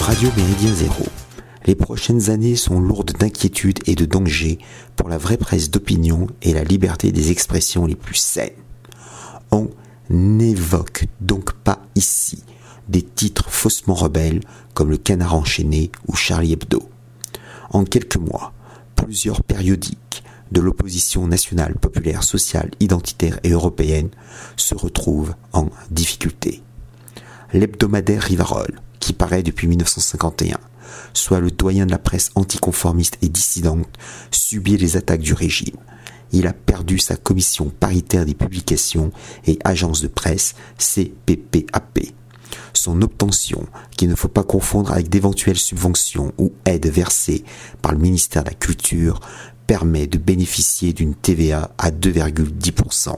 Radio Méridien Zéro, les prochaines années sont lourdes d'inquiétudes et de dangers pour la vraie presse d'opinion et la liberté des expressions les plus saines. On n'évoque donc pas ici des titres faussement rebelles comme le Canard enchaîné ou Charlie Hebdo. En quelques mois, plusieurs périodiques de l'opposition nationale, populaire, sociale, identitaire et européenne se retrouvent en difficulté. L'hebdomadaire Rivarol, qui paraît depuis 1951, soit le doyen de la presse anticonformiste et dissidente, subit les attaques du régime. Il a perdu sa commission paritaire des publications et agences de presse, CPPAP. Son obtention, qu'il ne faut pas confondre avec d'éventuelles subventions ou aides versées par le ministère de la Culture, permet de bénéficier d'une TVA à 2,10%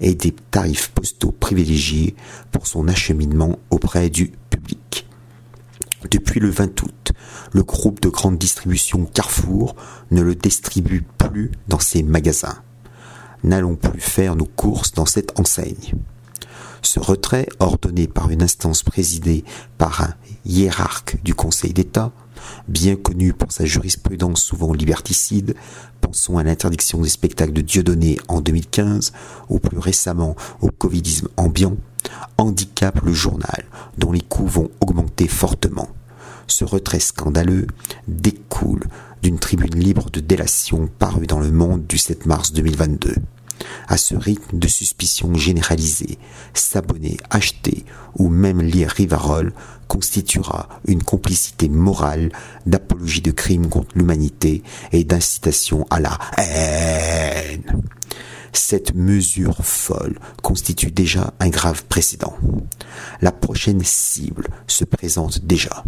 et des tarifs postaux privilégiés pour son acheminement auprès du public. Depuis le 20 août, le groupe de grande distribution Carrefour ne le distribue plus dans ses magasins. N'allons plus faire nos courses dans cette enseigne. Ce retrait, ordonné par une instance présidée par un hiérarque du Conseil d'État, bien connu pour sa jurisprudence souvent liberticide, pensons à l'interdiction des spectacles de Dieudonné en 2015, ou plus récemment au Covidisme ambiant, handicape le journal, dont les coûts vont augmenter fortement. Ce retrait scandaleux découle d'une tribune libre de délation parue dans le monde du 7 mars 2022. À ce rythme de suspicion généralisée, s'abonner, acheter ou même lire Rivarol constituera une complicité morale d'apologie de crimes contre l'humanité et d'incitation à la haine. Cette mesure folle constitue déjà un grave précédent. La prochaine cible se présente déjà.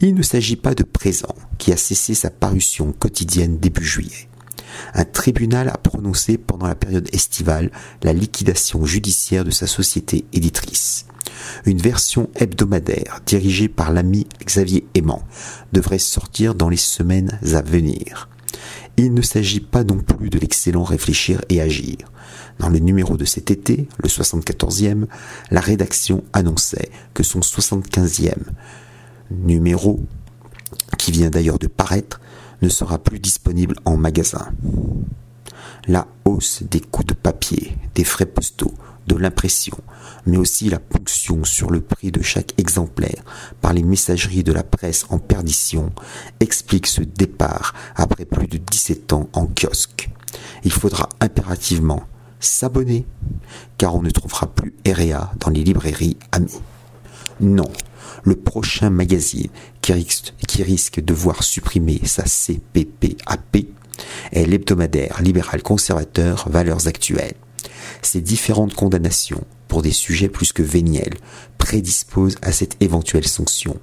Il ne s'agit pas de présent qui a cessé sa parution quotidienne début juillet. Un tribunal a prononcé pendant la période estivale la liquidation judiciaire de sa société éditrice. Une version hebdomadaire dirigée par l'ami Xavier Aimant devrait sortir dans les semaines à venir. Il ne s'agit pas non plus de l'excellent réfléchir et agir. Dans le numéro de cet été, le 74e, la rédaction annonçait que son 75e numéro, qui vient d'ailleurs de paraître, ne sera plus disponible en magasin. La hausse des coûts de papier, des frais postaux, de l'impression, mais aussi la ponction sur le prix de chaque exemplaire par les messageries de la presse en perdition explique ce départ après plus de 17 ans en kiosque. Il faudra impérativement s'abonner, car on ne trouvera plus REA dans les librairies amies. Non, le prochain magazine qui risque, qui risque de voir supprimer sa CPPAP est l'hebdomadaire libéral conservateur Valeurs Actuelles. Ces différentes condamnations pour des sujets plus que véniels prédisposent à cette éventuelle sanction.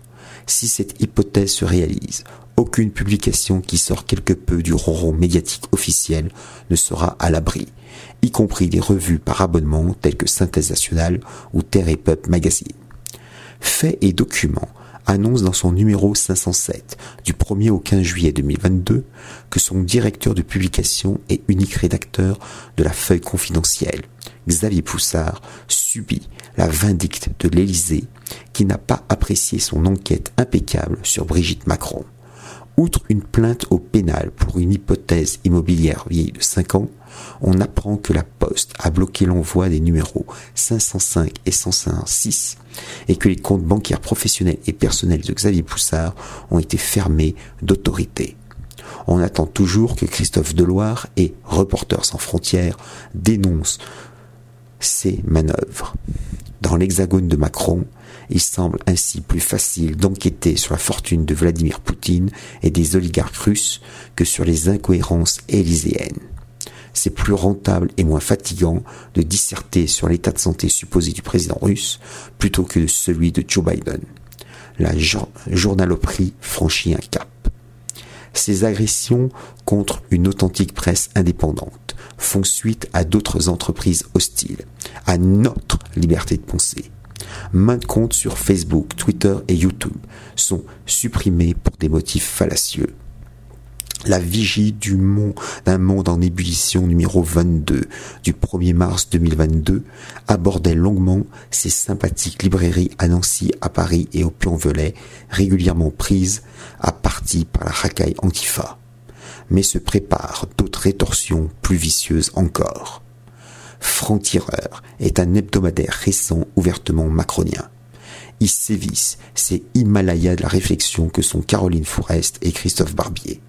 Si cette hypothèse se réalise, aucune publication qui sort quelque peu du ronron médiatique officiel ne sera à l'abri, y compris des revues par abonnement telles que Synthèse Nationale ou Terre et Peuple Magazine. Faits et documents annonce dans son numéro 507 du 1er au 15 juillet 2022 que son directeur de publication et unique rédacteur de la feuille confidentielle, Xavier Poussard, subit la vindicte de l'Élysée qui n'a pas apprécié son enquête impeccable sur Brigitte Macron. Outre une plainte au pénal pour une hypothèse immobilière vieille de 5 ans, on apprend que la Poste a bloqué l'envoi des numéros 505 et 106 et que les comptes bancaires professionnels et personnels de Xavier Poussard ont été fermés d'autorité. On attend toujours que Christophe Deloire et Reporters sans frontières dénoncent ces manœuvres. Dans l'hexagone de Macron, il semble ainsi plus facile d'enquêter sur la fortune de Vladimir Poutine et des oligarques russes que sur les incohérences élyséennes c'est plus rentable et moins fatigant de disserter sur l'état de santé supposé du président russe plutôt que de celui de Joe Biden. La journaloperie franchit un cap. Ces agressions contre une authentique presse indépendante font suite à d'autres entreprises hostiles, à notre liberté de penser. Maintes comptes sur Facebook, Twitter et YouTube sont supprimés pour des motifs fallacieux. la vigie du d'un monde en ébullition numéro 22 du 1er mars 2022 abordait longuement ces sympathiques librairies à Nancy, à Paris et au Puy-en-Velay, régulièrement prises à partie par la racaille Antifa. Mais se préparent d'autres rétorsions plus vicieuses encore. Franc-Tireur est un hebdomadaire récent ouvertement macronien. Ils sévissent ces Himalayas de la réflexion que sont Caroline Forest et Christophe Barbier.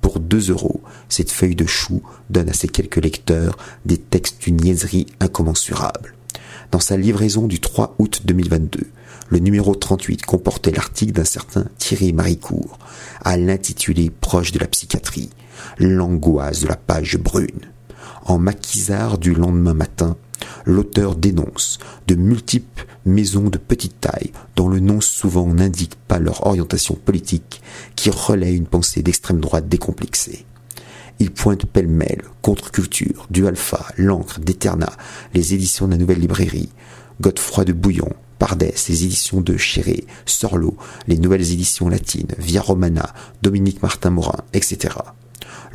Pour 2 euros, cette feuille de chou donne à ses quelques lecteurs des textes d'une niaiserie incommensurable. Dans sa livraison du 3 août 2022, le numéro 38 comportait l'article d'un certain Thierry Maricourt, à l'intitulé Proche de la psychiatrie, l'angoisse de la page brune. En maquisard du lendemain matin, l'auteur dénonce de multiples maisons de petite taille dont le nom souvent n'indique pas leur orientation politique qui relaient une pensée d'extrême droite décomplexée. Il pointe pêle-mêle, contre-culture, du Alpha, l'encre, d'Eterna, les éditions de la Nouvelle Librairie, Godefroy de Bouillon, Pardès, les éditions de Chéré, Sorlo, les nouvelles éditions latines, Via Romana, Dominique Martin Morin, etc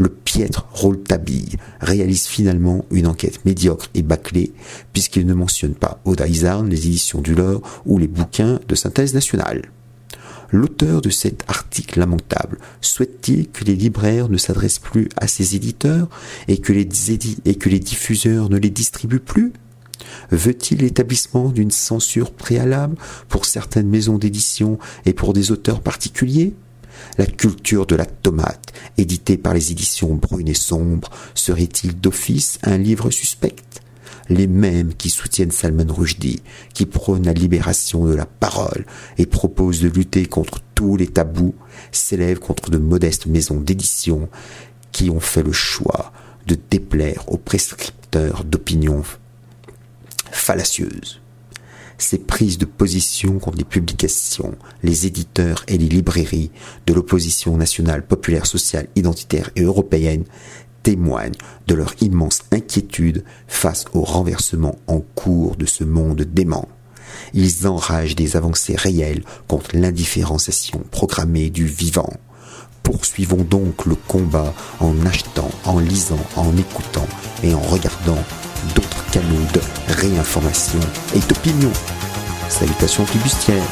le piètre Rouletabille réalise finalement une enquête médiocre et bâclée, puisqu'il ne mentionne pas Oda Izarn, les éditions du Lore ou les bouquins de synthèse nationale. L'auteur de cet article lamentable souhaite-t-il que les libraires ne s'adressent plus à ses éditeurs et que les, et que les diffuseurs ne les distribuent plus? Veut-il l'établissement d'une censure préalable pour certaines maisons d'édition et pour des auteurs particuliers? La culture de la tomate, édité par les éditions Brunes et Sombres, serait-il d'office un livre suspect les mêmes qui soutiennent Salman Rushdie, qui prônent la libération de la parole et proposent de lutter contre tous les tabous, s'élèvent contre de modestes maisons d'édition qui ont fait le choix de déplaire aux prescripteurs d'opinions fallacieuses. Ces prises de position contre les publications, les éditeurs et les librairies de l'opposition nationale, populaire, sociale, identitaire et européenne témoignent de leur immense inquiétude face au renversement en cours de ce monde dément. Ils enragent des avancées réelles contre l'indifférenciation programmée du vivant. Poursuivons donc le combat en achetant, en lisant, en écoutant et en regardant d'autres canaux de réinformation et d'opinion. Salutations flibustières